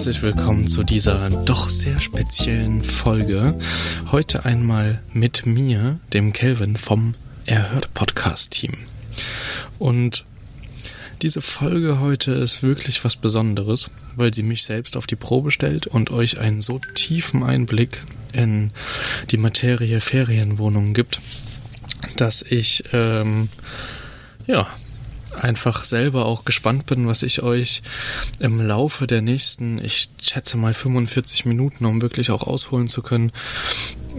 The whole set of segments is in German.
herzlich willkommen zu dieser doch sehr speziellen Folge. Heute einmal mit mir, dem Kelvin vom Erhört Podcast Team. Und diese Folge heute ist wirklich was Besonderes, weil sie mich selbst auf die Probe stellt und euch einen so tiefen Einblick in die Materie Ferienwohnungen gibt, dass ich ähm, ja einfach selber auch gespannt bin, was ich euch im Laufe der nächsten, ich schätze mal 45 Minuten, um wirklich auch ausholen zu können,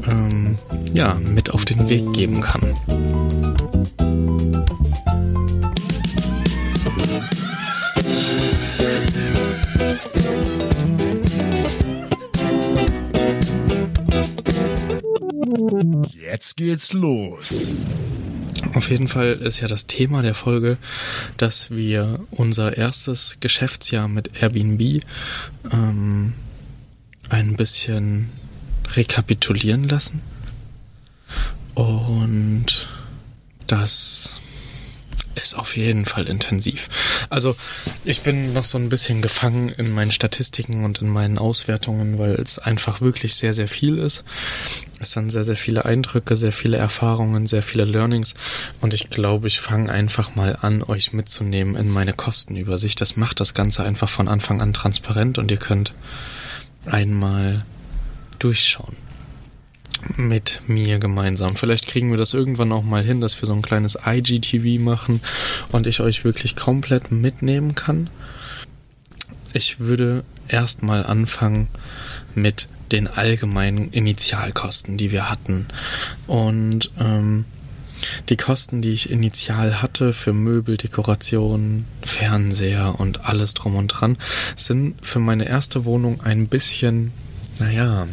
ähm, ja, mit auf den Weg geben kann. Jetzt geht's los. Auf jeden Fall ist ja das Thema der Folge, dass wir unser erstes Geschäftsjahr mit Airbnb ähm, ein bisschen rekapitulieren lassen. Und das ist auf jeden Fall intensiv. Also ich bin noch so ein bisschen gefangen in meinen Statistiken und in meinen Auswertungen, weil es einfach wirklich sehr, sehr viel ist. Es sind sehr, sehr viele Eindrücke, sehr viele Erfahrungen, sehr viele Learnings und ich glaube, ich fange einfach mal an, euch mitzunehmen in meine Kostenübersicht. Das macht das Ganze einfach von Anfang an transparent und ihr könnt einmal durchschauen mit mir gemeinsam. Vielleicht kriegen wir das irgendwann auch mal hin, dass wir so ein kleines IGTV machen und ich euch wirklich komplett mitnehmen kann. Ich würde erstmal anfangen mit den allgemeinen Initialkosten, die wir hatten. Und ähm, die Kosten, die ich initial hatte für Möbel, Dekoration, Fernseher und alles drum und dran, sind für meine erste Wohnung ein bisschen, naja,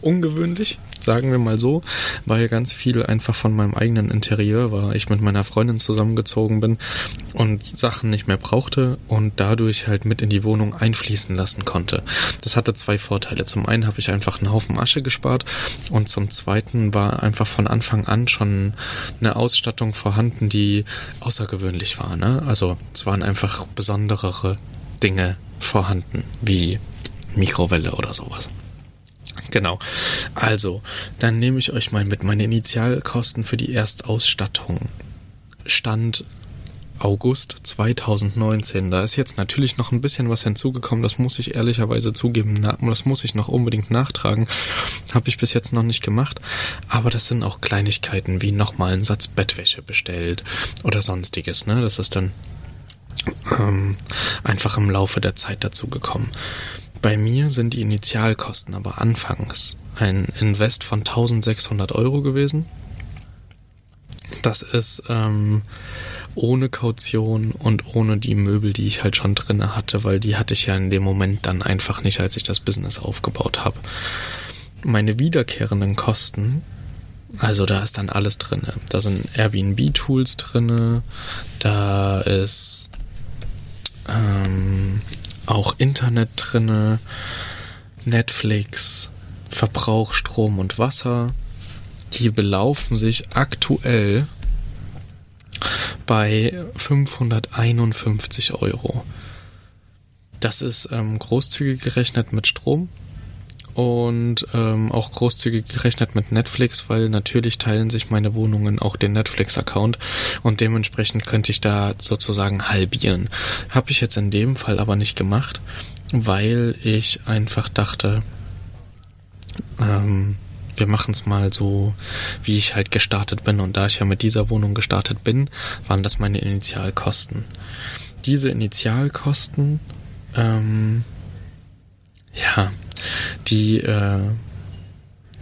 ungewöhnlich sagen wir mal so, weil ganz viel einfach von meinem eigenen Interieur war. Ich mit meiner Freundin zusammengezogen bin und Sachen nicht mehr brauchte und dadurch halt mit in die Wohnung einfließen lassen konnte. Das hatte zwei Vorteile. Zum einen habe ich einfach einen Haufen Asche gespart und zum zweiten war einfach von Anfang an schon eine Ausstattung vorhanden, die außergewöhnlich war. Ne? Also es waren einfach besonderere Dinge vorhanden, wie Mikrowelle oder sowas. Genau. Also, dann nehme ich euch mal mit. Meine Initialkosten für die Erstausstattung stand August 2019. Da ist jetzt natürlich noch ein bisschen was hinzugekommen, das muss ich ehrlicherweise zugeben, das muss ich noch unbedingt nachtragen. Habe ich bis jetzt noch nicht gemacht, aber das sind auch Kleinigkeiten wie nochmal einen Satz Bettwäsche bestellt oder sonstiges, ne? Das ist dann ähm, einfach im Laufe der Zeit dazugekommen. Bei mir sind die Initialkosten aber anfangs ein Invest von 1600 Euro gewesen. Das ist ähm, ohne Kaution und ohne die Möbel, die ich halt schon drinne hatte, weil die hatte ich ja in dem Moment dann einfach nicht, als ich das Business aufgebaut habe. Meine wiederkehrenden Kosten, also da ist dann alles drinne. Da sind Airbnb-Tools drinne, da ist ähm, auch Internet drinne, Netflix, Verbrauch, Strom und Wasser. Die belaufen sich aktuell bei 551 Euro. Das ist ähm, großzügig gerechnet mit Strom und ähm, auch großzügig gerechnet mit Netflix, weil natürlich teilen sich meine Wohnungen auch den Netflix-Account und dementsprechend könnte ich da sozusagen halbieren. Habe ich jetzt in dem Fall aber nicht gemacht, weil ich einfach dachte, ähm, wir machen es mal so, wie ich halt gestartet bin. Und da ich ja mit dieser Wohnung gestartet bin, waren das meine Initialkosten. Diese Initialkosten, ähm, ja, die, äh,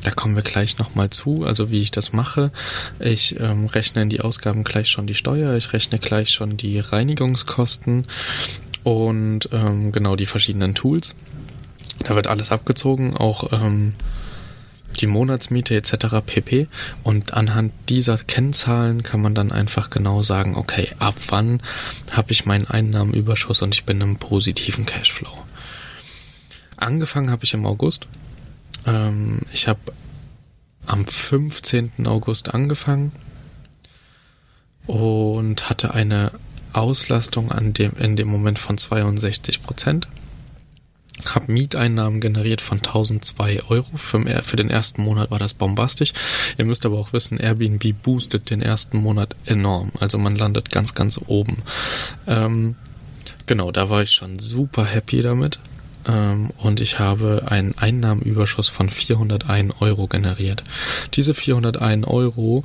da kommen wir gleich nochmal zu, also wie ich das mache. Ich ähm, rechne in die Ausgaben gleich schon die Steuer, ich rechne gleich schon die Reinigungskosten und ähm, genau die verschiedenen Tools. Da wird alles abgezogen, auch ähm, die Monatsmiete etc. pp. Und anhand dieser Kennzahlen kann man dann einfach genau sagen, okay, ab wann habe ich meinen Einnahmenüberschuss und ich bin im positiven Cashflow. Angefangen habe ich im August. Ähm, ich habe am 15. August angefangen und hatte eine Auslastung an dem, in dem Moment von 62 Prozent. habe Mieteinnahmen generiert von 1002 Euro. Für, für, den ersten Monat war das bombastisch. Ihr müsst aber auch wissen, Airbnb boostet den ersten Monat enorm. Also man landet ganz, ganz oben. Ähm, genau, da war ich schon super happy damit. Ähm, und ich habe einen Einnahmenüberschuss von 401 Euro generiert. Diese 401 Euro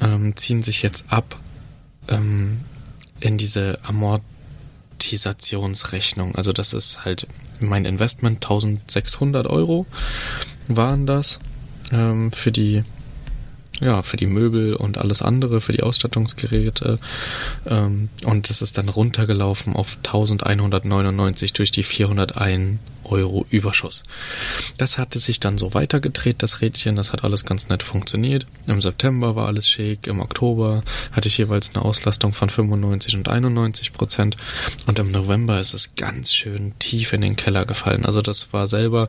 ähm, ziehen sich jetzt ab ähm, in diese Amortisationsrechnung. Also das ist halt mein Investment, 1600 Euro waren das ähm, für die ja, für die Möbel und alles andere, für die Ausstattungsgeräte. Ähm, und das ist dann runtergelaufen auf 1199 durch die 401 Euro Überschuss. Das hatte sich dann so weitergedreht, das Rädchen, das hat alles ganz nett funktioniert. Im September war alles schick, im Oktober hatte ich jeweils eine Auslastung von 95 und 91 Prozent und im November ist es ganz schön tief in den Keller gefallen. Also das war selber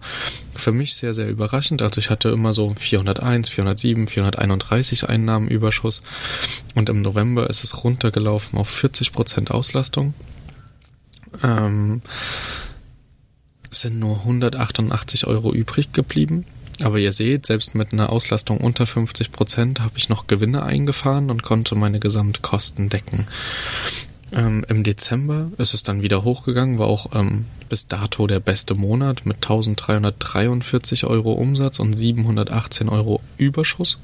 für mich sehr, sehr überraschend. Also ich hatte immer so 401, 407, 431 Einnahmenüberschuss und im November ist es runtergelaufen auf 40 Prozent Auslastung. Ähm, sind nur 188 Euro übrig geblieben. Aber ihr seht, selbst mit einer Auslastung unter 50 Prozent habe ich noch Gewinne eingefahren und konnte meine Gesamtkosten decken. Ähm, Im Dezember ist es dann wieder hochgegangen, war auch ähm, bis dato der beste Monat mit 1343 Euro Umsatz und 718 Euro Überschuss.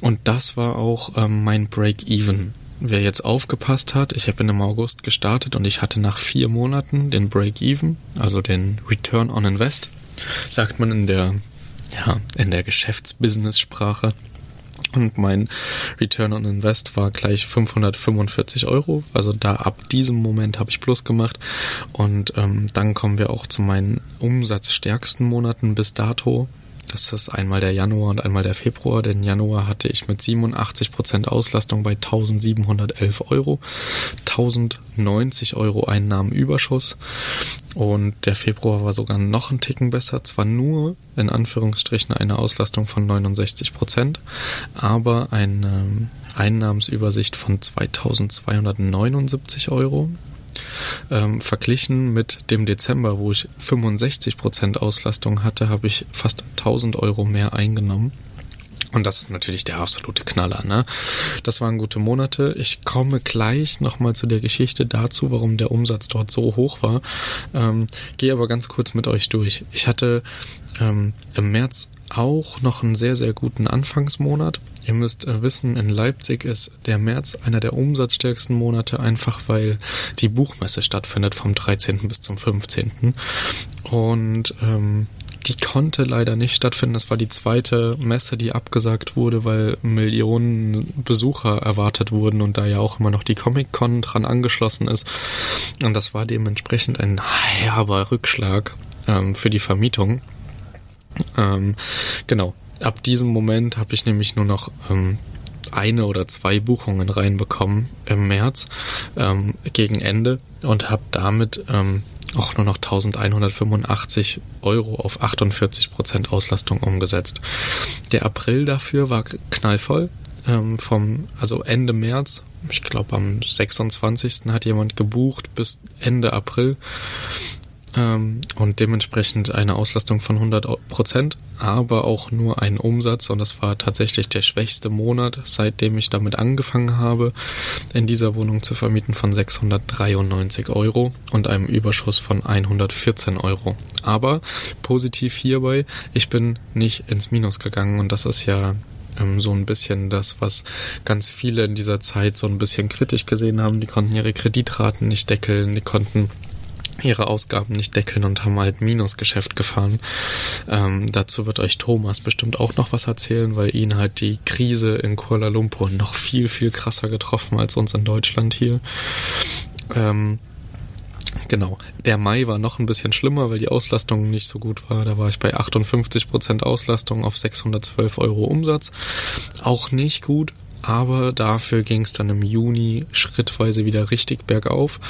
Und das war auch ähm, mein Break-Even wer jetzt aufgepasst hat, ich habe im August gestartet und ich hatte nach vier Monaten den Break-Even, also den Return on Invest, sagt man in der, ja, in der Geschäftsbusiness-Sprache. Und mein Return on Invest war gleich 545 Euro. Also da ab diesem Moment habe ich Plus gemacht. Und ähm, dann kommen wir auch zu meinen umsatzstärksten Monaten bis dato. Das ist einmal der Januar und einmal der Februar. Den Januar hatte ich mit 87% Auslastung bei 1711 Euro, 1090 Euro Einnahmenüberschuss und der Februar war sogar noch ein Ticken besser. Zwar nur in Anführungsstrichen eine Auslastung von 69%, aber eine Einnahmensübersicht von 2279 Euro ähm, verglichen mit dem Dezember, wo ich 65% Auslastung hatte, habe ich fast 1000 Euro mehr eingenommen. Und das ist natürlich der absolute Knaller, ne? Das waren gute Monate. Ich komme gleich nochmal zu der Geschichte dazu, warum der Umsatz dort so hoch war. Ähm, Gehe aber ganz kurz mit euch durch. Ich hatte ähm, im März auch noch einen sehr, sehr guten Anfangsmonat. Ihr müsst äh, wissen, in Leipzig ist der März einer der umsatzstärksten Monate, einfach weil die Buchmesse stattfindet vom 13. bis zum 15. Und ähm, die konnte leider nicht stattfinden. Das war die zweite Messe, die abgesagt wurde, weil Millionen Besucher erwartet wurden und da ja auch immer noch die Comic-Con dran angeschlossen ist. Und das war dementsprechend ein herber Rückschlag ähm, für die Vermietung. Ähm, genau. Ab diesem Moment habe ich nämlich nur noch ähm, eine oder zwei Buchungen reinbekommen im März ähm, gegen Ende und habe damit ähm, auch nur noch 1185 Euro auf 48 Prozent Auslastung umgesetzt. Der April dafür war knallvoll. Ähm, vom, also Ende März, ich glaube am 26. hat jemand gebucht bis Ende April ähm, und dementsprechend eine Auslastung von 100 Prozent, aber auch nur ein Umsatz und das war tatsächlich der schwächste Monat, seitdem ich damit angefangen habe, in dieser Wohnung zu vermieten von 693 Euro und einem Überschuss von 114 Euro. Aber positiv hierbei, ich bin nicht ins Minus gegangen und das ist ja ähm, so ein bisschen das, was ganz viele in dieser Zeit so ein bisschen kritisch gesehen haben. Die konnten ihre Kreditraten nicht deckeln, die konnten ihre Ausgaben nicht deckeln und haben halt Minusgeschäft gefahren. Ähm, dazu wird euch Thomas bestimmt auch noch was erzählen, weil ihn halt die Krise in Kuala Lumpur noch viel, viel krasser getroffen als uns in Deutschland hier. Ähm, Genau. Der Mai war noch ein bisschen schlimmer, weil die Auslastung nicht so gut war. Da war ich bei 58% Auslastung auf 612 Euro Umsatz. Auch nicht gut aber dafür ging es dann im Juni schrittweise wieder richtig bergauf.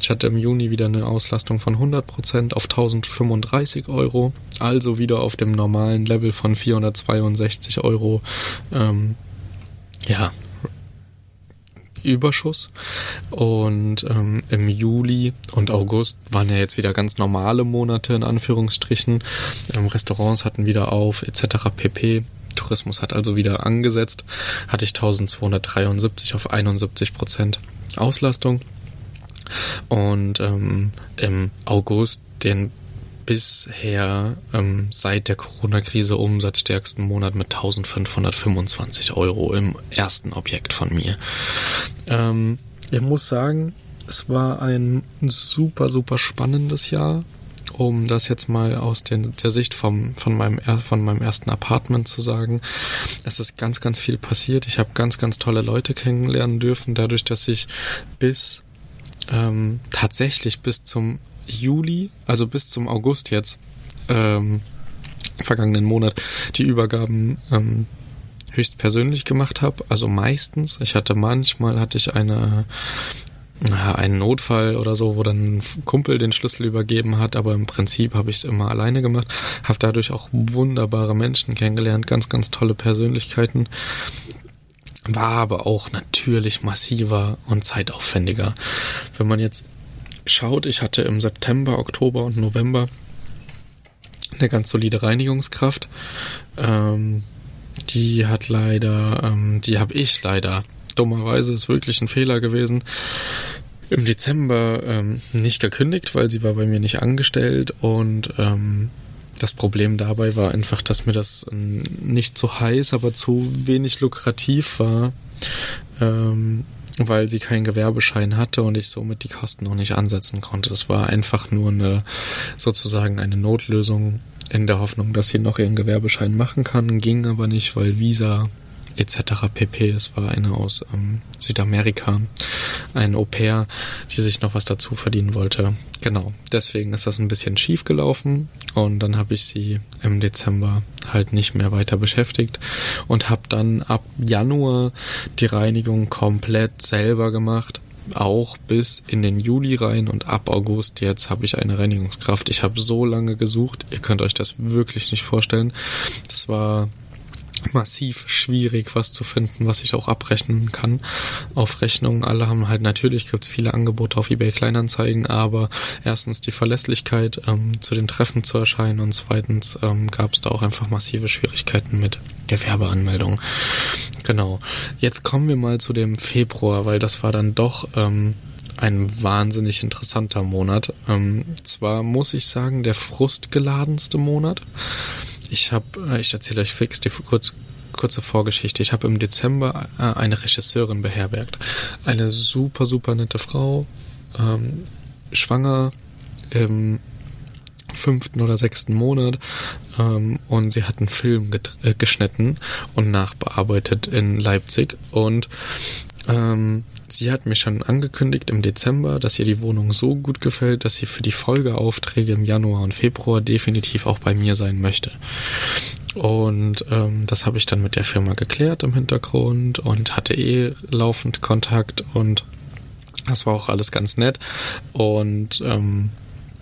Ich hatte im Juni wieder eine Auslastung von 100% auf 1035 Euro, also wieder auf dem normalen Level von 462 Euro. Ähm, ja, Überschuss. Und ähm, im Juli und August waren ja jetzt wieder ganz normale Monate in Anführungsstrichen. Ähm, Restaurants hatten wieder auf etc. pp. Tourismus hat also wieder angesetzt. Hatte ich 1273 auf 71 Prozent Auslastung. Und ähm, im August den bisher ähm, seit der Corona-Krise umsatzstärksten Monat mit 1525 Euro im ersten Objekt von mir. Ähm, ich muss sagen, es war ein super, super spannendes Jahr, um das jetzt mal aus den, der Sicht vom, von, meinem, von meinem ersten Apartment zu sagen. Es ist ganz, ganz viel passiert. Ich habe ganz, ganz tolle Leute kennenlernen dürfen, dadurch, dass ich bis ähm, tatsächlich bis zum Juli, also bis zum August jetzt, ähm, vergangenen Monat, die Übergaben ähm, höchstpersönlich gemacht habe. Also meistens. Ich hatte manchmal hatte ich eine na, einen Notfall oder so, wo dann ein Kumpel den Schlüssel übergeben hat, aber im Prinzip habe ich es immer alleine gemacht, habe dadurch auch wunderbare Menschen kennengelernt, ganz, ganz tolle Persönlichkeiten, war aber auch natürlich massiver und zeitaufwendiger. Wenn man jetzt schaut, ich hatte im September, Oktober und November eine ganz solide Reinigungskraft. Ähm, die hat leider, ähm, die habe ich leider, dummerweise ist wirklich ein Fehler gewesen, im Dezember ähm, nicht gekündigt, weil sie war bei mir nicht angestellt und ähm, das Problem dabei war einfach, dass mir das ähm, nicht zu heiß, aber zu wenig lukrativ war. Ähm, weil sie keinen Gewerbeschein hatte und ich somit die Kosten noch nicht ansetzen konnte. Das war einfach nur eine sozusagen eine Notlösung in der Hoffnung, dass sie noch ihren Gewerbeschein machen kann, ging aber nicht, weil Visa etc. pp. Es war eine aus ähm, Südamerika, ein Au pair, die sich noch was dazu verdienen wollte. Genau, deswegen ist das ein bisschen schief gelaufen und dann habe ich sie im Dezember halt nicht mehr weiter beschäftigt und habe dann ab Januar die Reinigung komplett selber gemacht auch bis in den Juli rein und ab August jetzt habe ich eine Reinigungskraft. Ich habe so lange gesucht, ihr könnt euch das wirklich nicht vorstellen. Das war massiv schwierig, was zu finden, was ich auch abrechnen kann auf Rechnungen. Alle haben halt natürlich gibt es viele Angebote auf eBay Kleinanzeigen, aber erstens die Verlässlichkeit, ähm, zu den Treffen zu erscheinen und zweitens ähm, gab es da auch einfach massive Schwierigkeiten mit Gewerbeanmeldung. Genau. Jetzt kommen wir mal zu dem Februar, weil das war dann doch ähm, ein wahnsinnig interessanter Monat. Ähm, zwar muss ich sagen, der frustgeladenste Monat. Ich habe, äh, ich erzähle euch fix die kurz, kurze Vorgeschichte. Ich habe im Dezember äh, eine Regisseurin beherbergt. Eine super, super nette Frau, ähm, schwanger im fünften oder sechsten Monat ähm, und sie hat einen Film äh, geschnitten und nachbearbeitet in Leipzig und ähm, Sie hat mir schon angekündigt im Dezember, dass ihr die Wohnung so gut gefällt, dass sie für die Folgeaufträge im Januar und Februar definitiv auch bei mir sein möchte. Und ähm, das habe ich dann mit der Firma geklärt im Hintergrund und hatte eh laufend Kontakt und das war auch alles ganz nett. Und ähm,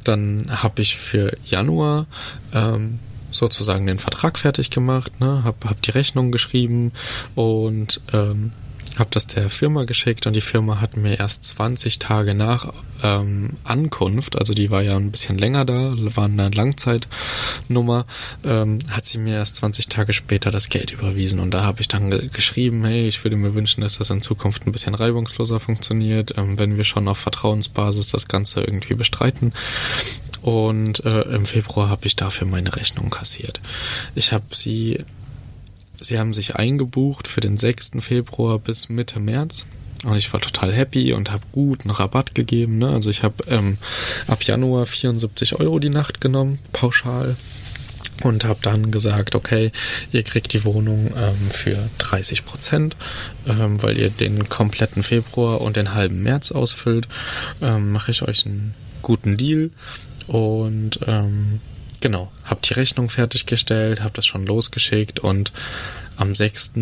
dann habe ich für Januar ähm, sozusagen den Vertrag fertig gemacht, ne, hab, hab die Rechnung geschrieben und ähm, habe das der Firma geschickt und die Firma hat mir erst 20 Tage nach ähm, Ankunft, also die war ja ein bisschen länger da, war eine Langzeitnummer, ähm, hat sie mir erst 20 Tage später das Geld überwiesen und da habe ich dann ge geschrieben, hey, ich würde mir wünschen, dass das in Zukunft ein bisschen reibungsloser funktioniert, ähm, wenn wir schon auf Vertrauensbasis das Ganze irgendwie bestreiten. Und äh, im Februar habe ich dafür meine Rechnung kassiert. Ich habe sie Sie haben sich eingebucht für den 6. Februar bis Mitte März. Und ich war total happy und habe guten Rabatt gegeben. Ne? Also ich habe ähm, ab Januar 74 Euro die Nacht genommen, pauschal. Und habe dann gesagt, okay, ihr kriegt die Wohnung ähm, für 30 Prozent, ähm, weil ihr den kompletten Februar und den halben März ausfüllt. Ähm, Mache ich euch einen guten Deal. Und ähm, Genau, habe die Rechnung fertiggestellt, habe das schon losgeschickt und am 6.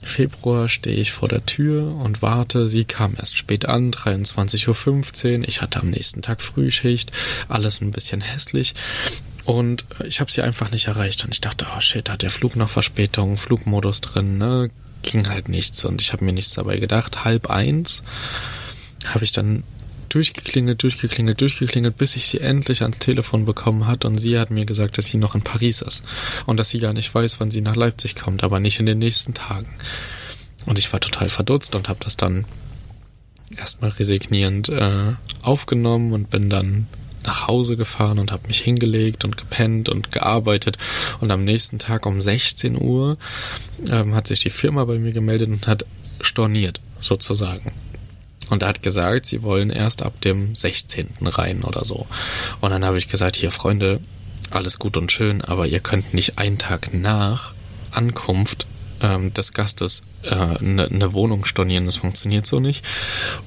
Februar stehe ich vor der Tür und warte. Sie kam erst spät an, 23.15 Uhr. Ich hatte am nächsten Tag Frühschicht, alles ein bisschen hässlich. Und ich habe sie einfach nicht erreicht und ich dachte, oh shit, hat der Flug noch Verspätung, Flugmodus drin, ne? ging halt nichts und ich habe mir nichts dabei gedacht. Halb eins habe ich dann durchgeklingelt, durchgeklingelt, durchgeklingelt, bis ich sie endlich ans Telefon bekommen hat und sie hat mir gesagt, dass sie noch in Paris ist und dass sie gar nicht weiß, wann sie nach Leipzig kommt, aber nicht in den nächsten Tagen. Und ich war total verdutzt und habe das dann erstmal resignierend äh, aufgenommen und bin dann nach Hause gefahren und habe mich hingelegt und gepennt und gearbeitet. Und am nächsten Tag um 16 Uhr ähm, hat sich die Firma bei mir gemeldet und hat storniert, sozusagen. Und er hat gesagt, sie wollen erst ab dem 16. rein oder so. Und dann habe ich gesagt, hier Freunde, alles gut und schön, aber ihr könnt nicht einen Tag nach Ankunft ähm, des Gastes eine äh, ne, ne Wohnung stornieren. Das funktioniert so nicht.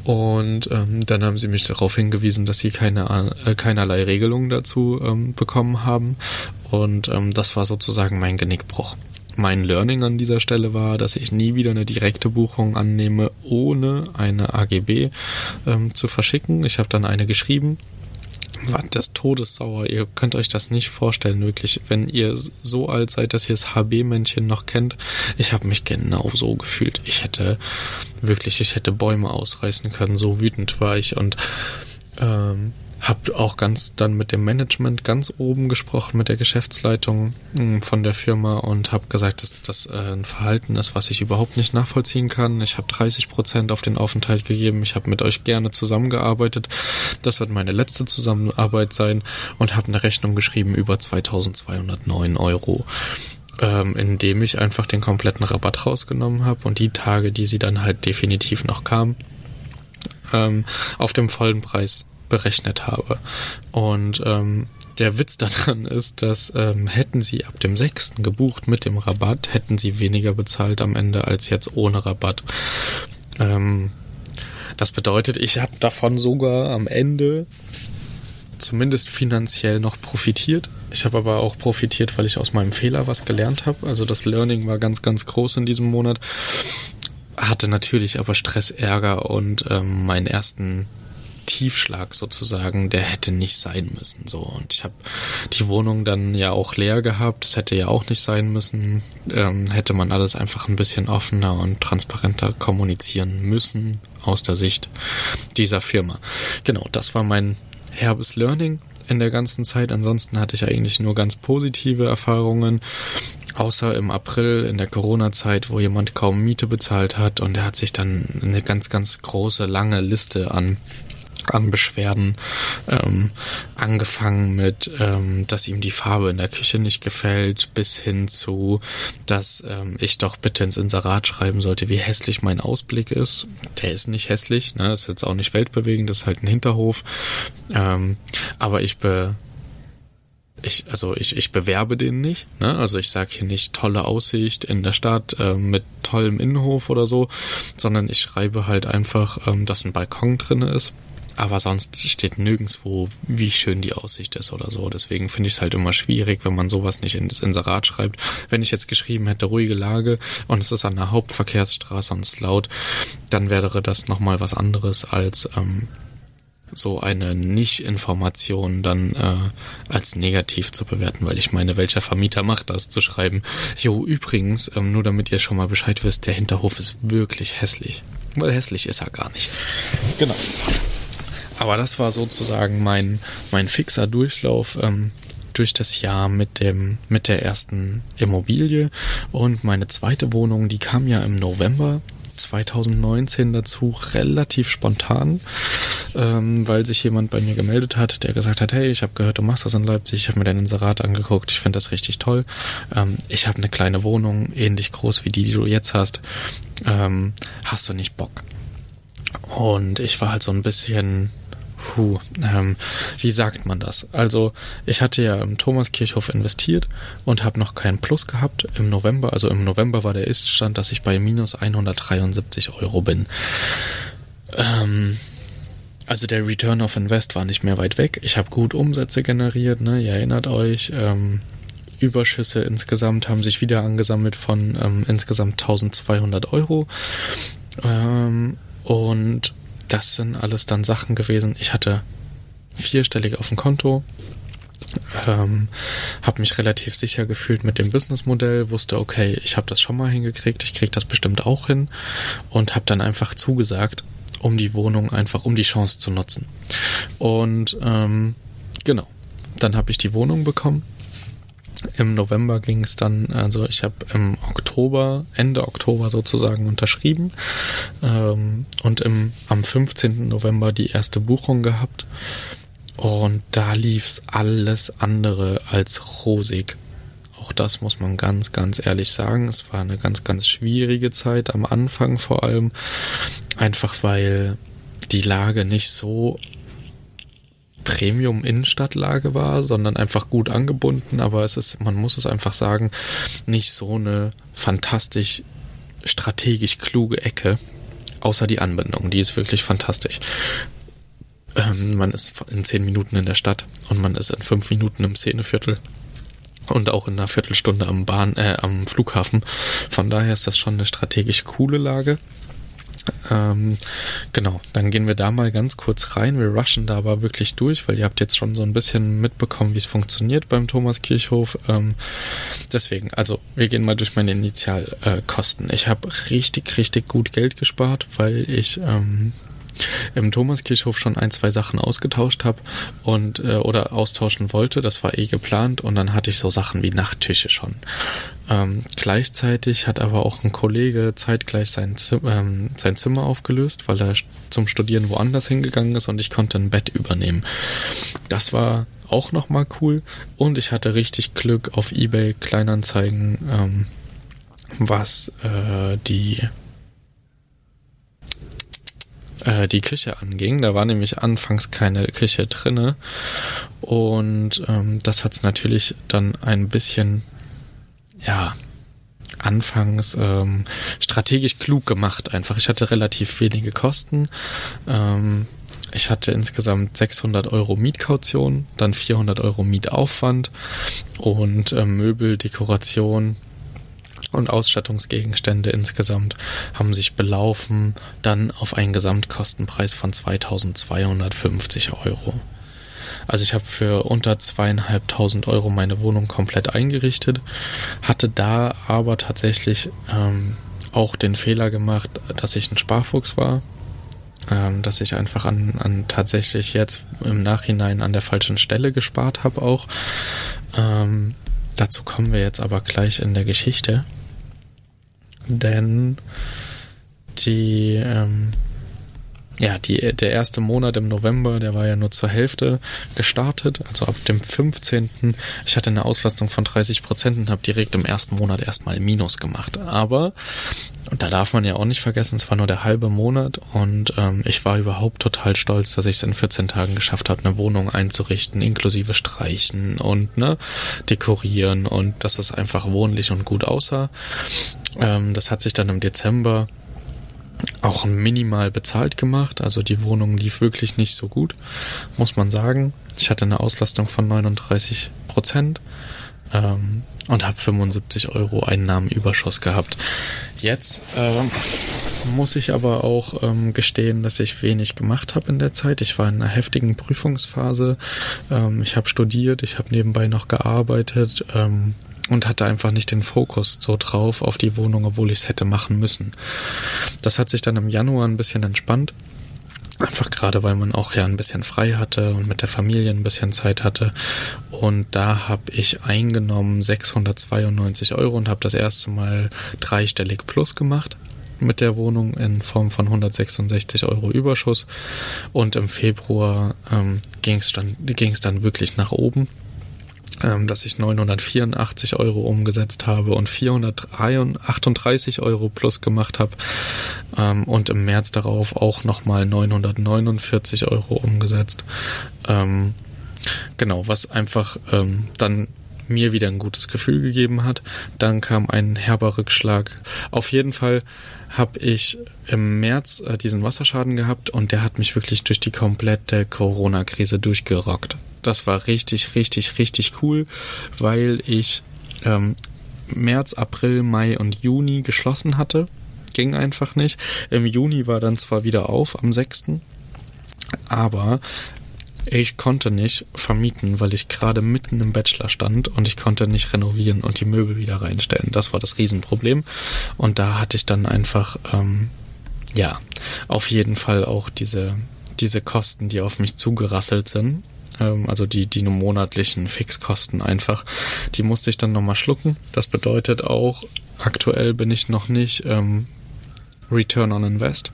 Und ähm, dann haben sie mich darauf hingewiesen, dass sie keine, äh, keinerlei Regelungen dazu ähm, bekommen haben. Und ähm, das war sozusagen mein Genickbruch. Mein Learning an dieser Stelle war, dass ich nie wieder eine direkte Buchung annehme, ohne eine AGB ähm, zu verschicken. Ich habe dann eine geschrieben, war des Todes sauer. Ihr könnt euch das nicht vorstellen, wirklich. Wenn ihr so alt seid, dass ihr das HB-Männchen noch kennt, ich habe mich genau so gefühlt. Ich hätte wirklich, ich hätte Bäume ausreißen können. So wütend war ich und ähm, hab auch ganz dann mit dem Management ganz oben gesprochen, mit der Geschäftsleitung hm, von der Firma und habe gesagt, dass das äh, ein Verhalten ist, was ich überhaupt nicht nachvollziehen kann. Ich habe 30 Prozent auf den Aufenthalt gegeben. Ich habe mit euch gerne zusammengearbeitet. Das wird meine letzte Zusammenarbeit sein und habe eine Rechnung geschrieben über 2209 Euro ähm, indem ich einfach den kompletten Rabatt rausgenommen habe und die Tage, die sie dann halt definitiv noch kam, ähm, auf dem vollen Preis berechnet habe. Und ähm, der Witz daran ist, dass ähm, hätten sie ab dem 6. gebucht mit dem Rabatt, hätten sie weniger bezahlt am Ende als jetzt ohne Rabatt. Ähm, das bedeutet, ich habe davon sogar am Ende zumindest finanziell noch profitiert. Ich habe aber auch profitiert, weil ich aus meinem Fehler was gelernt habe. Also das Learning war ganz, ganz groß in diesem Monat. Hatte natürlich aber Stress, Ärger und ähm, meinen ersten Tiefschlag sozusagen, der hätte nicht sein müssen. So und ich habe die Wohnung dann ja auch leer gehabt. Das hätte ja auch nicht sein müssen. Ähm, hätte man alles einfach ein bisschen offener und transparenter kommunizieren müssen aus der Sicht dieser Firma. Genau, das war mein herbes Learning in der ganzen Zeit. Ansonsten hatte ich eigentlich nur ganz positive Erfahrungen. Außer im April in der Corona-Zeit, wo jemand kaum Miete bezahlt hat und er hat sich dann eine ganz, ganz große, lange Liste an an Beschwerden, ähm, angefangen mit, ähm, dass ihm die Farbe in der Küche nicht gefällt, bis hin zu, dass ähm, ich doch bitte ins Inserat schreiben sollte, wie hässlich mein Ausblick ist. Der ist nicht hässlich, ne? ist jetzt auch nicht weltbewegend, ist halt ein Hinterhof. Ähm, aber ich be ich, also ich, ich bewerbe den nicht, ne? Also ich sage hier nicht tolle Aussicht in der Stadt äh, mit tollem Innenhof oder so, sondern ich schreibe halt einfach, ähm, dass ein Balkon drinne ist aber sonst steht nirgendwo, wie schön die Aussicht ist oder so. Deswegen finde ich es halt immer schwierig, wenn man sowas nicht ins Inserat schreibt. Wenn ich jetzt geschrieben hätte, ruhige Lage und es ist an der Hauptverkehrsstraße und es laut, dann wäre das nochmal was anderes als ähm, so eine Nicht-Information dann äh, als negativ zu bewerten, weil ich meine, welcher Vermieter macht das, zu schreiben, jo, übrigens, ähm, nur damit ihr schon mal Bescheid wisst, der Hinterhof ist wirklich hässlich. Weil hässlich ist er gar nicht. Genau. Aber das war sozusagen mein, mein fixer Durchlauf ähm, durch das Jahr mit dem, mit der ersten Immobilie. Und meine zweite Wohnung, die kam ja im November 2019 dazu relativ spontan, ähm, weil sich jemand bei mir gemeldet hat, der gesagt hat, hey, ich habe gehört, du machst das in Leipzig, ich habe mir dein Inserat angeguckt, ich finde das richtig toll. Ähm, ich habe eine kleine Wohnung, ähnlich groß wie die, die du jetzt hast. Ähm, hast du nicht Bock? Und ich war halt so ein bisschen Puh, ähm, wie sagt man das? Also ich hatte ja im Thomaskirchhof investiert und habe noch keinen Plus gehabt im November. Also im November war der Iststand, dass ich bei minus 173 Euro bin. Ähm, also der Return of Invest war nicht mehr weit weg. Ich habe gut Umsätze generiert, ne? Ihr erinnert euch. Ähm, Überschüsse insgesamt haben sich wieder angesammelt von ähm, insgesamt 1200 Euro. Ähm, und das sind alles dann Sachen gewesen. Ich hatte vierstellig auf dem Konto. ähm, habe mich relativ sicher gefühlt mit dem Businessmodell, wusste, okay, ich habe das schon mal hingekriegt, ich kriege das bestimmt auch hin und habe dann einfach zugesagt, um die Wohnung einfach, um die Chance zu nutzen. Und ähm, genau, dann habe ich die Wohnung bekommen. Im November ging es dann, also ich habe im Oktober, Ende Oktober sozusagen unterschrieben ähm, und im, am 15. November die erste Buchung gehabt. Und da lief's alles andere als rosig. Auch das muss man ganz, ganz ehrlich sagen. Es war eine ganz, ganz schwierige Zeit am Anfang vor allem. Einfach weil die Lage nicht so Premium-Innenstadtlage war, sondern einfach gut angebunden. Aber es ist, man muss es einfach sagen, nicht so eine fantastisch strategisch kluge Ecke. Außer die Anbindung, die ist wirklich fantastisch. Ähm, man ist in zehn Minuten in der Stadt und man ist in fünf Minuten im Szeneviertel und auch in einer Viertelstunde am Bahn, äh, am Flughafen. Von daher ist das schon eine strategisch coole Lage. Ähm, genau, dann gehen wir da mal ganz kurz rein. Wir rushen da aber wirklich durch, weil ihr habt jetzt schon so ein bisschen mitbekommen, wie es funktioniert beim Thomas Kirchhof. Ähm, deswegen, also wir gehen mal durch meine Initialkosten. Äh, ich habe richtig, richtig gut Geld gespart, weil ich ähm, im Thomaskirchhof schon ein, zwei Sachen ausgetauscht habe und äh, oder austauschen wollte. Das war eh geplant und dann hatte ich so Sachen wie Nachttische schon. Ähm, gleichzeitig hat aber auch ein Kollege zeitgleich sein, Zim ähm, sein Zimmer aufgelöst, weil er zum Studieren woanders hingegangen ist und ich konnte ein Bett übernehmen. Das war auch nochmal cool und ich hatte richtig Glück auf eBay Kleinanzeigen, ähm, was äh, die äh, die Küche anging. Da war nämlich anfangs keine Küche drinne und ähm, das hat es natürlich dann ein bisschen, ja, anfangs ähm, strategisch klug gemacht einfach. Ich hatte relativ wenige Kosten. Ähm, ich hatte insgesamt 600 Euro Mietkaution, dann 400 Euro Mietaufwand und äh, Möbel, Dekoration und Ausstattungsgegenstände insgesamt haben sich belaufen dann auf einen Gesamtkostenpreis von 2250 Euro. Also ich habe für unter zweieinhalbtausend Euro meine Wohnung komplett eingerichtet, hatte da aber tatsächlich ähm, auch den Fehler gemacht, dass ich ein Sparfuchs war, ähm, dass ich einfach an, an tatsächlich jetzt im Nachhinein an der falschen Stelle gespart habe auch. Ähm, dazu kommen wir jetzt aber gleich in der Geschichte denn die, ähm, ja, die, der erste Monat im November, der war ja nur zur Hälfte gestartet, also ab dem 15. Ich hatte eine Auslastung von 30 Prozent und habe direkt im ersten Monat erstmal Minus gemacht. Aber, und da darf man ja auch nicht vergessen, es war nur der halbe Monat und ähm, ich war überhaupt total stolz, dass ich es in 14 Tagen geschafft habe, eine Wohnung einzurichten, inklusive Streichen und ne, dekorieren und dass es einfach wohnlich und gut aussah. Ähm, das hat sich dann im Dezember auch minimal bezahlt gemacht. Also die Wohnung lief wirklich nicht so gut, muss man sagen. Ich hatte eine Auslastung von 39 Prozent ähm, und habe 75 Euro Einnahmenüberschuss gehabt. Jetzt äh, muss ich aber auch ähm, gestehen, dass ich wenig gemacht habe in der Zeit. Ich war in einer heftigen Prüfungsphase. Ähm, ich habe studiert, ich habe nebenbei noch gearbeitet. Und hatte einfach nicht den Fokus so drauf auf die Wohnung, obwohl ich es hätte machen müssen. Das hat sich dann im Januar ein bisschen entspannt. Einfach gerade, weil man auch ja ein bisschen frei hatte und mit der Familie ein bisschen Zeit hatte. Und da habe ich eingenommen 692 Euro und habe das erste Mal dreistellig plus gemacht mit der Wohnung in Form von 166 Euro Überschuss. Und im Februar ähm, ging es dann, ging's dann wirklich nach oben ähm, dass ich 984 Euro umgesetzt habe und 438 Euro plus gemacht habe ähm, und im März darauf auch nochmal 949 Euro umgesetzt. Ähm, genau, was einfach ähm, dann mir wieder ein gutes Gefühl gegeben hat. Dann kam ein herber Rückschlag. Auf jeden Fall habe ich im März äh, diesen Wasserschaden gehabt und der hat mich wirklich durch die komplette Corona-Krise durchgerockt. Das war richtig, richtig, richtig cool, weil ich ähm, März, April, Mai und Juni geschlossen hatte. Ging einfach nicht. Im Juni war dann zwar wieder auf am 6. Aber Ich konnte nicht vermieten, weil ich gerade mitten im Bachelor stand und ich konnte nicht renovieren und die Möbel wieder reinstellen. Das war das Riesenproblem. Und da hatte ich dann einfach, ähm, ja, auf jeden Fall auch diese, diese Kosten, die auf mich zugerasselt sind. Ähm, also die, die monatlichen Fixkosten einfach. Die musste ich dann nochmal schlucken. Das bedeutet auch, aktuell bin ich noch nicht ähm, Return on Invest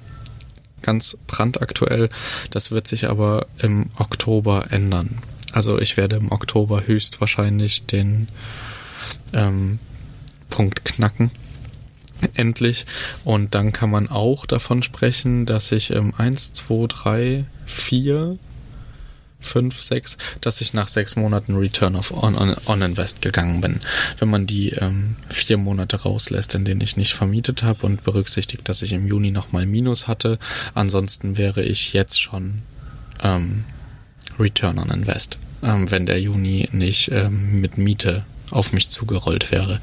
ganz brandaktuell. Das wird sich aber im Oktober ändern. Also ich werde im Oktober höchstwahrscheinlich den ähm, Punkt knacken. Endlich. Und dann kann man auch davon sprechen, dass ich im 1, 2, 3, 4 fünf, sechs, dass ich nach sechs Monaten Return of on, on, on Invest gegangen bin. Wenn man die ähm, vier Monate rauslässt, in denen ich nicht vermietet habe und berücksichtigt, dass ich im Juni nochmal Minus hatte, ansonsten wäre ich jetzt schon ähm, Return on Invest, ähm, wenn der Juni nicht ähm, mit Miete auf mich zugerollt wäre.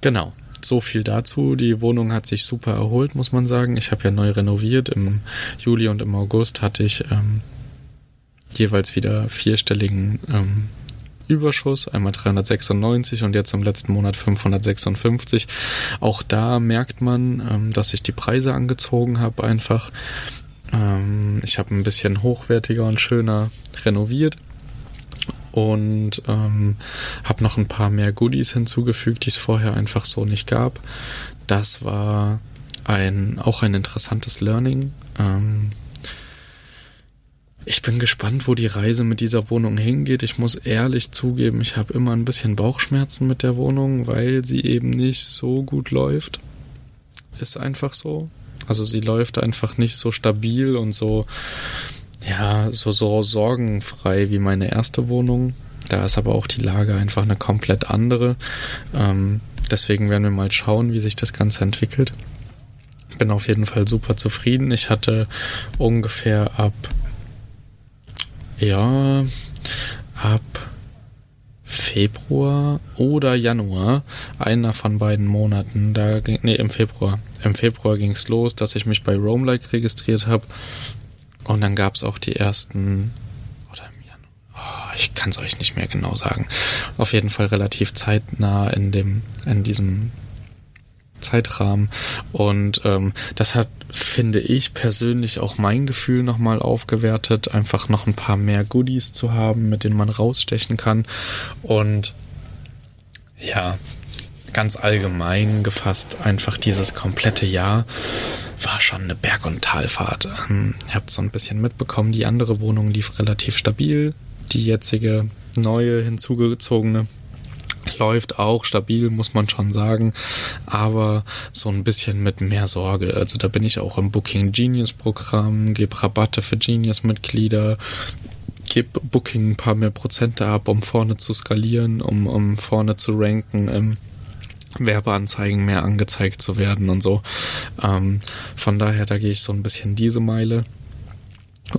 Genau so viel dazu. Die Wohnung hat sich super erholt, muss man sagen. Ich habe ja neu renoviert. Im Juli und im August hatte ich ähm, jeweils wieder vierstelligen ähm, Überschuss, einmal 396 und jetzt im letzten Monat 556. Auch da merkt man, ähm, dass ich die Preise angezogen habe einfach. Ähm, ich habe ein bisschen hochwertiger und schöner renoviert und ähm, habe noch ein paar mehr Goodies hinzugefügt, die es vorher einfach so nicht gab. Das war ein auch ein interessantes Learning. Ähm, ich bin gespannt, wo die Reise mit dieser Wohnung hingeht. Ich muss ehrlich zugeben, ich habe immer ein bisschen Bauchschmerzen mit der Wohnung, weil sie eben nicht so gut läuft. Ist einfach so. Also sie läuft einfach nicht so stabil und so, ja, so, so sorgenfrei wie meine erste Wohnung. Da ist aber auch die Lage einfach eine komplett andere. Ähm, deswegen werden wir mal schauen, wie sich das Ganze entwickelt. Ich bin auf jeden Fall super zufrieden. Ich hatte ungefähr ab ja, ab Februar oder Januar, einer von beiden Monaten, da ging, nee, im Februar. Im Februar ging es los, dass ich mich bei Roamlike registriert habe. Und dann gab es auch die ersten, oder im Januar, oh, ich kann es euch nicht mehr genau sagen. Auf jeden Fall relativ zeitnah in dem, in diesem Zeitrahmen. Und ähm, das hat, finde ich persönlich, auch mein Gefühl nochmal aufgewertet, einfach noch ein paar mehr Goodies zu haben, mit denen man rausstechen kann. Und ja, ganz allgemein gefasst, einfach dieses komplette Jahr war schon eine Berg- und Talfahrt. Ähm, ihr habt so ein bisschen mitbekommen, die andere Wohnung lief relativ stabil. Die jetzige neue hinzugezogene läuft auch stabil, muss man schon sagen, aber so ein bisschen mit mehr Sorge. Also da bin ich auch im Booking Genius Programm, gebe Rabatte für Genius Mitglieder, gebe Booking ein paar mehr Prozente ab, um vorne zu skalieren, um, um vorne zu ranken. Ähm, Werbeanzeigen mehr angezeigt zu werden und so. Ähm, von daher, da gehe ich so ein bisschen diese Meile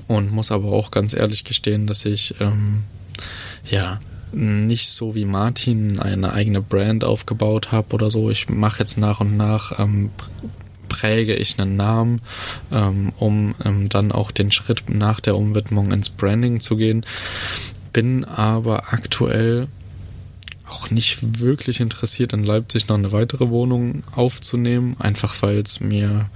und muss aber auch ganz ehrlich gestehen, dass ich ähm, ja nicht so wie Martin eine eigene Brand aufgebaut habe oder so. Ich mache jetzt nach und nach ähm, präge ich einen Namen, ähm, um ähm, dann auch den Schritt nach der Umwidmung ins Branding zu gehen. Bin aber aktuell auch nicht wirklich interessiert, in Leipzig noch eine weitere Wohnung aufzunehmen, einfach weil es mir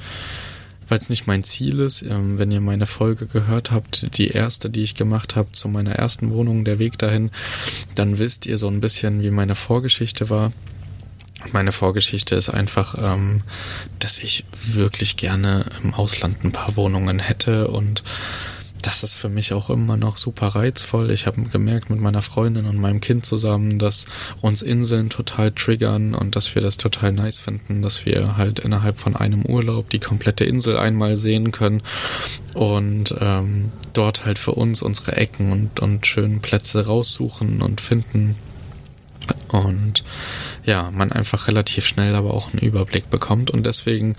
weil es nicht mein Ziel ist. Ähm, wenn ihr meine Folge gehört habt, die erste, die ich gemacht habe zu meiner ersten Wohnung, der Weg dahin, dann wisst ihr so ein bisschen, wie meine Vorgeschichte war. Meine Vorgeschichte ist einfach, ähm, dass ich wirklich gerne im Ausland ein paar Wohnungen hätte und das ist für mich auch immer noch super reizvoll. Ich habe gemerkt mit meiner Freundin und meinem Kind zusammen, dass uns Inseln total triggern und dass wir das total nice finden, dass wir halt innerhalb von einem Urlaub die komplette Insel einmal sehen können und ähm, dort halt für uns unsere Ecken und, und schönen Plätze raussuchen und finden. Und ja, man einfach relativ schnell aber auch einen Überblick bekommt und deswegen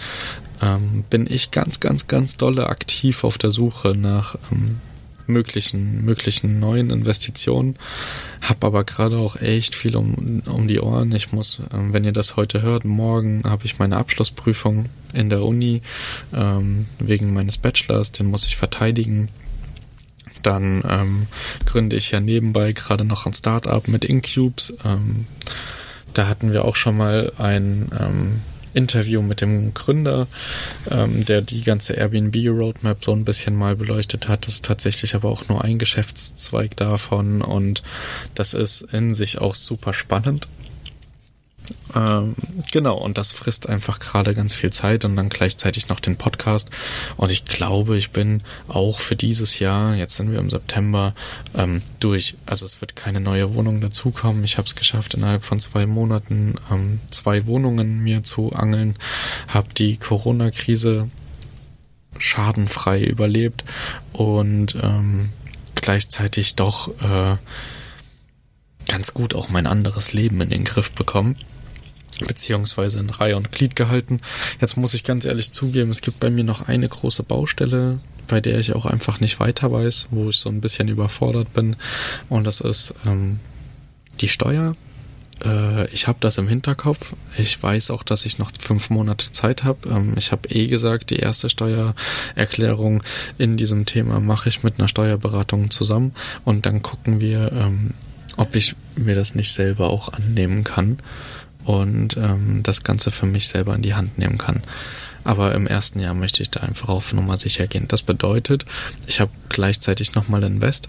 ähm, bin ich ganz, ganz, ganz dolle aktiv auf der Suche nach ähm, möglichen, möglichen neuen Investitionen. Hab aber gerade auch echt viel um, um die Ohren. Ich muss, ähm, wenn ihr das heute hört, morgen habe ich meine Abschlussprüfung in der Uni ähm, wegen meines Bachelors, den muss ich verteidigen. Dann ähm, gründe ich ja nebenbei gerade noch ein Startup mit Incubes. Ähm, da hatten wir auch schon mal ein ähm, Interview mit dem Gründer, ähm, der die ganze Airbnb-Roadmap so ein bisschen mal beleuchtet hat. Das ist tatsächlich aber auch nur ein Geschäftszweig davon und das ist in sich auch super spannend. Ähm, genau, und das frisst einfach gerade ganz viel Zeit und dann gleichzeitig noch den Podcast. Und ich glaube, ich bin auch für dieses Jahr, jetzt sind wir im September, ähm, durch. Also es wird keine neue Wohnung dazukommen. Ich habe es geschafft, innerhalb von zwei Monaten ähm, zwei Wohnungen mir zu angeln, habe die Corona-Krise schadenfrei überlebt und ähm, gleichzeitig doch äh, ganz gut auch mein anderes Leben in den Griff bekommen beziehungsweise in Reihe und Glied gehalten. Jetzt muss ich ganz ehrlich zugeben, es gibt bei mir noch eine große Baustelle, bei der ich auch einfach nicht weiter weiß, wo ich so ein bisschen überfordert bin. Und das ist ähm, die Steuer. Äh, ich habe das im Hinterkopf. Ich weiß auch, dass ich noch fünf Monate Zeit habe. Ähm, ich habe eh gesagt, die erste Steuererklärung in diesem Thema mache ich mit einer Steuerberatung zusammen und dann gucken wir, ähm, ob ich mir das nicht selber auch annehmen kann und ähm, das Ganze für mich selber in die Hand nehmen kann. Aber im ersten Jahr möchte ich da einfach auf Nummer sicher gehen. Das bedeutet, ich habe gleichzeitig nochmal Invest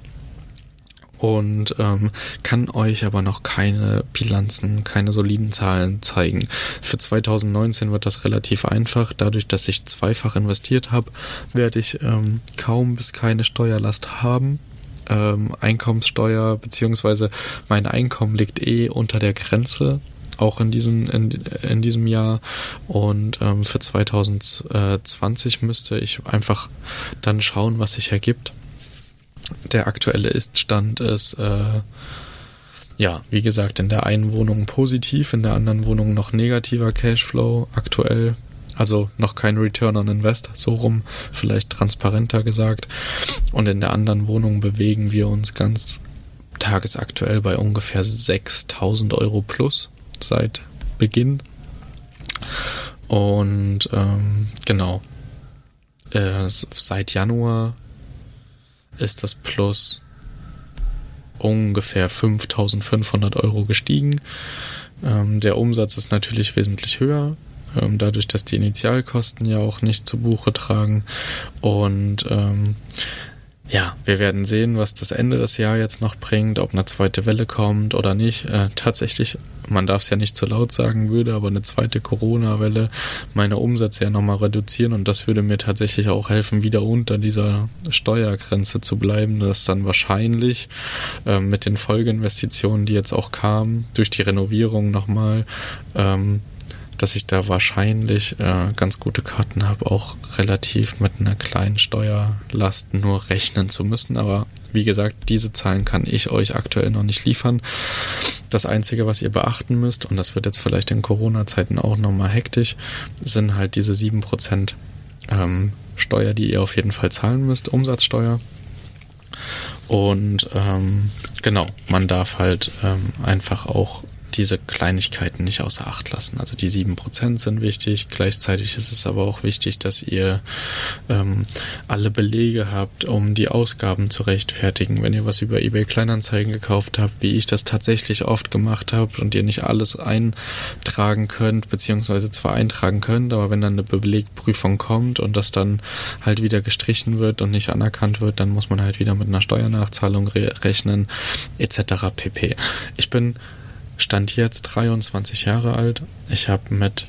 und ähm, kann euch aber noch keine Bilanzen, keine soliden Zahlen zeigen. Für 2019 wird das relativ einfach. Dadurch, dass ich zweifach investiert habe, werde ich ähm, kaum bis keine Steuerlast haben. Ähm, Einkommenssteuer beziehungsweise mein Einkommen liegt eh unter der Grenze auch in diesem, in, in diesem Jahr. Und ähm, für 2020 müsste ich einfach dann schauen, was sich ergibt. Der aktuelle Iststand ist, äh, ja, wie gesagt, in der einen Wohnung positiv, in der anderen Wohnung noch negativer Cashflow aktuell. Also noch kein Return on Invest, so rum, vielleicht transparenter gesagt. Und in der anderen Wohnung bewegen wir uns ganz tagesaktuell bei ungefähr 6000 Euro plus seit Beginn. Und ähm, genau, äh, seit Januar ist das Plus ungefähr 5500 Euro gestiegen. Ähm, der Umsatz ist natürlich wesentlich höher, ähm, dadurch, dass die Initialkosten ja auch nicht zu Buche tragen. Und ähm, ja, wir werden sehen, was das Ende des Jahres jetzt noch bringt, ob eine zweite Welle kommt oder nicht. Äh, tatsächlich, man darf es ja nicht zu laut sagen würde, aber eine zweite Corona-Welle meine Umsätze ja nochmal reduzieren und das würde mir tatsächlich auch helfen, wieder unter dieser Steuergrenze zu bleiben, dass dann wahrscheinlich äh, mit den Folgeinvestitionen, die jetzt auch kamen, durch die Renovierung nochmal, ähm, dass ich da wahrscheinlich äh, ganz gute Karten habe, auch relativ mit einer kleinen Steuerlast nur rechnen zu müssen. Aber wie gesagt, diese Zahlen kann ich euch aktuell noch nicht liefern. Das Einzige, was ihr beachten müsst, und das wird jetzt vielleicht in Corona-Zeiten auch nochmal hektisch, sind halt diese sieben Prozent ähm, Steuer, die ihr auf jeden Fall zahlen müsst, Umsatzsteuer. Und ähm, genau, man darf halt ähm, einfach auch diese Kleinigkeiten nicht außer Acht lassen. Also die sieben Prozent sind wichtig. Gleichzeitig ist es aber auch wichtig, dass ihr ähm, alle Belege habt, um die Ausgaben zu rechtfertigen. Wenn ihr was über eBay Kleinanzeigen gekauft habt, wie ich das tatsächlich oft gemacht habe und ihr nicht alles eintragen könnt, beziehungsweise zwar eintragen könnt, aber wenn dann eine Belegprüfung kommt und das dann halt wieder gestrichen wird und nicht anerkannt wird, dann muss man halt wieder mit einer Steuernachzahlung re rechnen, etc. pp. Ich bin Stand jetzt 23 Jahre alt. Ich habe mit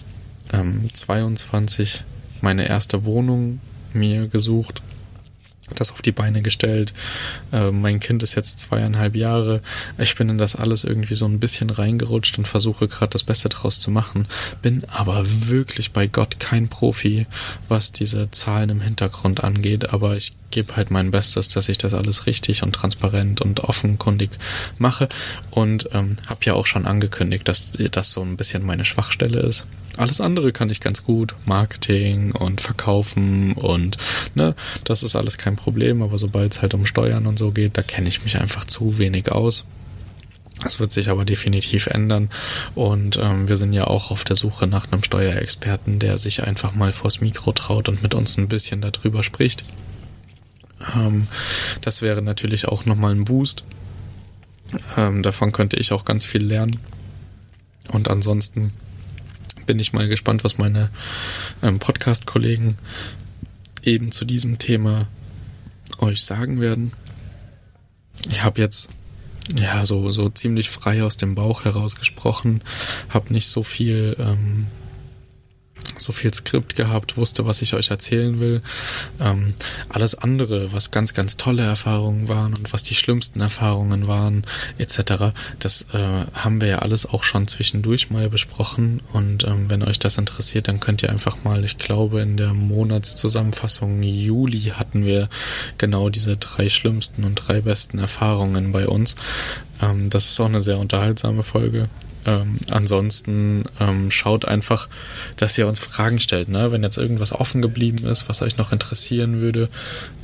ähm, 22 meine erste Wohnung mir gesucht, das auf die Beine gestellt. Äh, mein Kind ist jetzt zweieinhalb Jahre. Ich bin in das alles irgendwie so ein bisschen reingerutscht und versuche gerade das Beste draus zu machen. Bin aber wirklich bei Gott kein Profi, was diese Zahlen im Hintergrund angeht. Aber ich gebe halt mein Bestes, dass ich das alles richtig und transparent und offenkundig mache. Und ähm, habe ja auch schon angekündigt, dass das so ein bisschen meine Schwachstelle ist. Alles andere kann ich ganz gut, Marketing und Verkaufen und ne, das ist alles kein Problem, aber sobald es halt um Steuern und so geht, da kenne ich mich einfach zu wenig aus. Das wird sich aber definitiv ändern. Und ähm, wir sind ja auch auf der Suche nach einem Steuerexperten, der sich einfach mal vors Mikro traut und mit uns ein bisschen darüber spricht Ähm, das wäre natürlich auch nochmal ein Boost. Ähm, davon könnte ich auch ganz viel lernen. Und ansonsten bin ich mal gespannt, was meine ähm, Podcast-Kollegen eben zu diesem Thema euch sagen werden. Ich habe jetzt ja so so ziemlich frei aus dem Bauch heraus gesprochen, habe nicht so viel ähm, so viel Skript gehabt, wusste, was ich euch erzählen will. Ähm, alles andere, was ganz, ganz tolle Erfahrungen waren und was die schlimmsten Erfahrungen waren, etc., das äh, haben wir ja alles auch schon zwischendurch mal besprochen. Und ähm, wenn euch das interessiert, dann könnt ihr einfach mal, ich glaube, in der Monatszusammenfassung Juli hatten wir genau diese drei schlimmsten und drei besten Erfahrungen bei uns. Ähm, das ist auch eine sehr unterhaltsame Folge. Ähm, ansonsten ähm, schaut einfach, dass ihr uns Fragen stellt. Ne? Wenn jetzt irgendwas offen geblieben ist, was euch noch interessieren würde,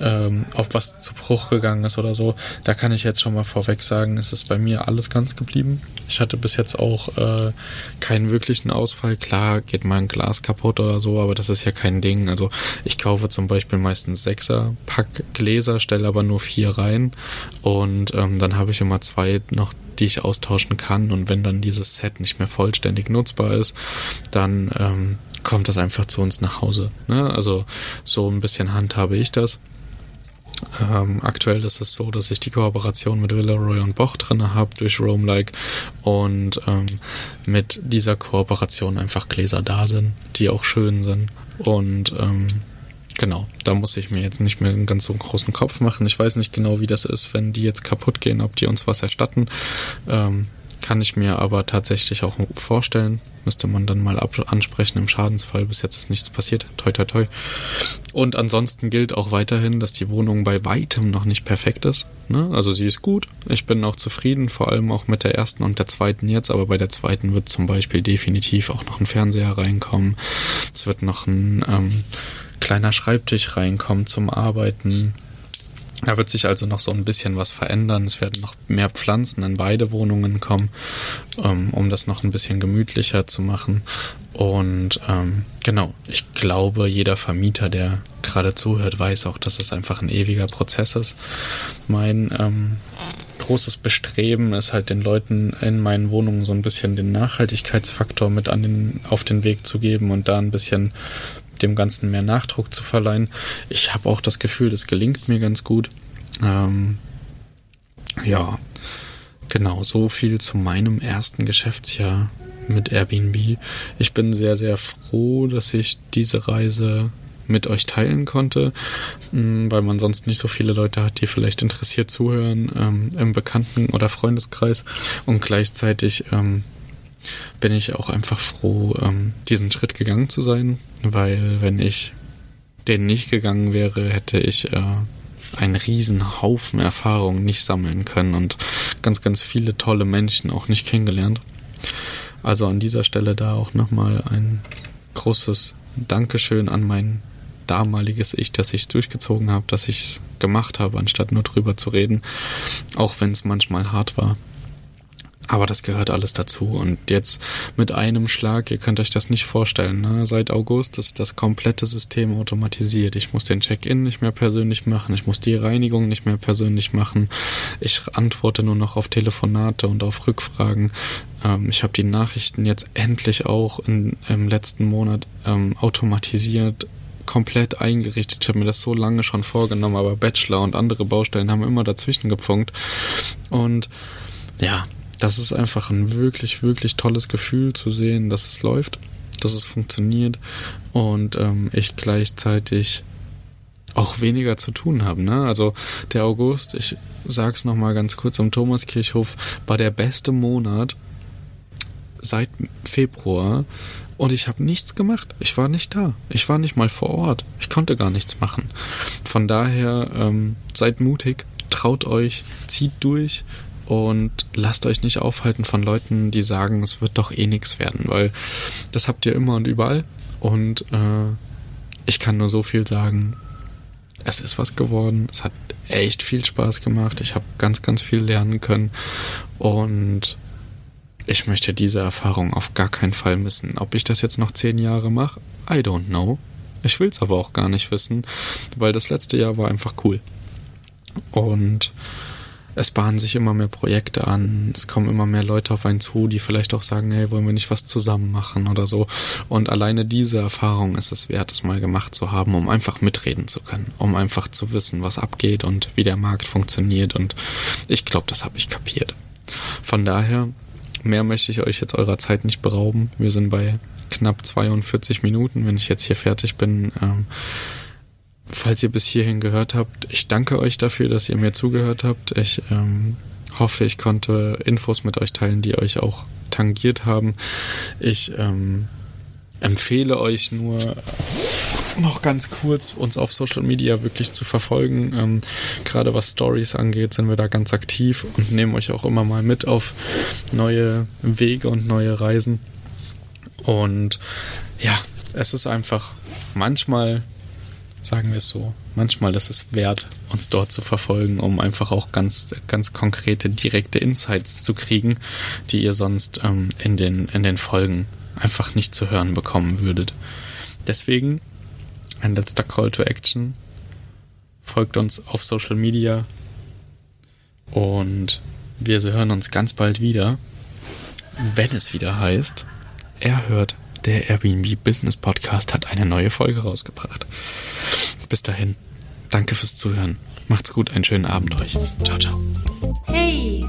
ähm, ob was zu Bruch gegangen ist oder so, da kann ich jetzt schon mal vorweg sagen, es ist bei mir alles ganz geblieben. Ich hatte bis jetzt auch äh, keinen wirklichen Ausfall. Klar geht mal ein Glas kaputt oder so, aber das ist ja kein Ding. Also ich kaufe zum Beispiel meistens Sechser Pack Gläser, stelle aber nur vier rein und ähm, dann habe ich immer zwei noch die ich austauschen kann. Und wenn dann dieses Set nicht mehr vollständig nutzbar ist, dann ähm, kommt das einfach zu uns nach Hause. Ne? Also so ein bisschen handhabe ich das. Ähm, aktuell ist es so, dass ich die Kooperation mit Villeroy und Boch drin habe durch Roamlike und ähm, mit dieser Kooperation einfach Gläser da sind, die auch schön sind und ähm, Genau, da muss ich mir jetzt nicht mehr einen ganz so großen Kopf machen. Ich weiß nicht genau, wie das ist, wenn die jetzt kaputt gehen, ob die uns was erstatten. Ähm, kann ich mir aber tatsächlich auch vorstellen. Müsste man dann mal ansprechen im Schadensfall. Bis jetzt ist nichts passiert. Toi, toi, toi. Und ansonsten gilt auch weiterhin, dass die Wohnung bei weitem noch nicht perfekt ist. Ne? Also sie ist gut. Ich bin auch zufrieden, vor allem auch mit der ersten und der zweiten jetzt. Aber bei der zweiten wird zum Beispiel definitiv auch noch ein Fernseher reinkommen. Es wird noch ein ähm, kleiner Schreibtisch reinkommt zum Arbeiten. Da wird sich also noch so ein bisschen was verändern. Es werden noch mehr Pflanzen in beide Wohnungen kommen, ähm, um das noch ein bisschen gemütlicher zu machen. Und ähm, genau, ich glaube, jeder Vermieter, der gerade zuhört, weiß auch, dass es einfach ein ewiger Prozess ist. Mein ähm, großes Bestreben ist halt den Leuten in meinen Wohnungen so ein bisschen den Nachhaltigkeitsfaktor mit an den, auf den Weg zu geben und da ein bisschen dem Ganzen mehr Nachdruck zu verleihen. Ich habe auch das Gefühl, das gelingt mir ganz gut. Ähm, ja, genau, so viel zu meinem ersten Geschäftsjahr mit Airbnb. Ich bin sehr, sehr froh, dass ich diese Reise mit euch teilen konnte, mm, weil man sonst nicht so viele Leute hat, die vielleicht interessiert zuhören ähm, im Bekannten- oder Freundeskreis und gleichzeitig ähm, bin ich auch einfach froh, ähm, diesen Schritt gegangen zu sein, weil wenn ich den nicht gegangen wäre, hätte ich äh, einen riesen Haufen Erfahrung nicht sammeln können und ganz, ganz viele tolle Menschen auch nicht kennengelernt. Also an dieser Stelle da auch nochmal ein großes Dankeschön an mein damaliges Ich, dass ich es durchgezogen habe, dass ich es gemacht habe, anstatt nur drüber zu reden, auch wenn es manchmal hart war. Aber das gehört alles dazu. Und jetzt mit einem Schlag, ihr könnt euch das nicht vorstellen, ne? seit August ist das komplette System automatisiert. Ich muss den Check-in nicht mehr persönlich machen, ich muss die Reinigung nicht mehr persönlich machen. Ich antworte nur noch auf Telefonate und auf Rückfragen. Ähm, ich habe die Nachrichten jetzt endlich auch in, im letzten Monat ähm, automatisiert komplett eingerichtet. Ich habe mir das so lange schon vorgenommen, aber Bachelor und andere Baustellen haben immer dazwischen gepfunkt. Und ja, das ist einfach ein wirklich, wirklich tolles Gefühl zu sehen, dass es läuft, dass es funktioniert und ähm, ich gleichzeitig auch weniger zu tun habe. Ne? Also der August, ich sag's nochmal ganz kurz am Thomaskirchhof, war der beste Monat seit Februar und ich habe nichts gemacht. Ich war nicht da. Ich war nicht mal vor Ort. Ich konnte gar nichts machen. Von daher ähm, seid mutig, traut euch, zieht durch und lasst euch nicht aufhalten von Leuten, die sagen, es wird doch eh nichts werden, weil das habt ihr immer und überall. Und äh, ich kann nur so viel sagen. Es ist was geworden. Es hat echt viel Spaß gemacht. Ich habe ganz, ganz viel lernen können. Und ich möchte diese Erfahrung auf gar keinen Fall missen. Ob ich das jetzt noch zehn Jahre mache, I don't know. Ich will es aber auch gar nicht wissen, weil das letzte Jahr war einfach cool. Und es bahnen sich immer mehr Projekte an, es kommen immer mehr Leute auf einen zu, die vielleicht auch sagen, hey, wollen wir nicht was zusammen machen oder so. Und alleine diese Erfahrung ist es wert, es mal gemacht zu haben, um einfach mitreden zu können, um einfach zu wissen, was abgeht und wie der Markt funktioniert. Und ich glaube, das habe ich kapiert. Von daher, mehr möchte ich euch jetzt eurer Zeit nicht berauben. Wir sind bei knapp 42 Minuten, wenn ich jetzt hier fertig bin. Ähm, falls ihr bis hierhin gehört habt, ich danke euch dafür, dass ihr mir zugehört habt. Ich ähm, hoffe, ich konnte Infos mit euch teilen, die euch auch tangiert haben. Ich ähm, empfehle euch nur noch ganz kurz, uns auf Social Media wirklich zu verfolgen. Ähm, gerade was Stories angeht, sind wir da ganz aktiv und nehmen euch auch immer mal mit auf neue Wege und neue Reisen. Und ja, es ist einfach manchmal sagen wir es so. Manchmal ist es wert, uns dort zu verfolgen, um einfach auch ganz, ganz konkrete, direkte Insights zu kriegen, die ihr sonst ähm, in, den, in den Folgen einfach nicht zu hören bekommen würdet. Deswegen ein letzter Call to Action. Folgt uns auf Social Media und wir hören uns ganz bald wieder, wenn es wieder heißt, er hört der Airbnb Business Podcast hat eine neue Folge rausgebracht. Bis dahin, danke fürs Zuhören. Macht's gut, einen schönen Abend euch. Ciao, ciao. Hey,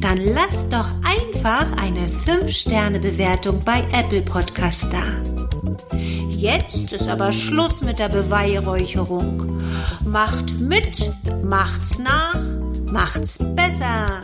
dann lasst doch einfach eine 5-Sterne-Bewertung bei Apple Podcast da. Jetzt ist aber Schluss mit der Beweihräucherung. Macht mit, macht's nach, macht's besser.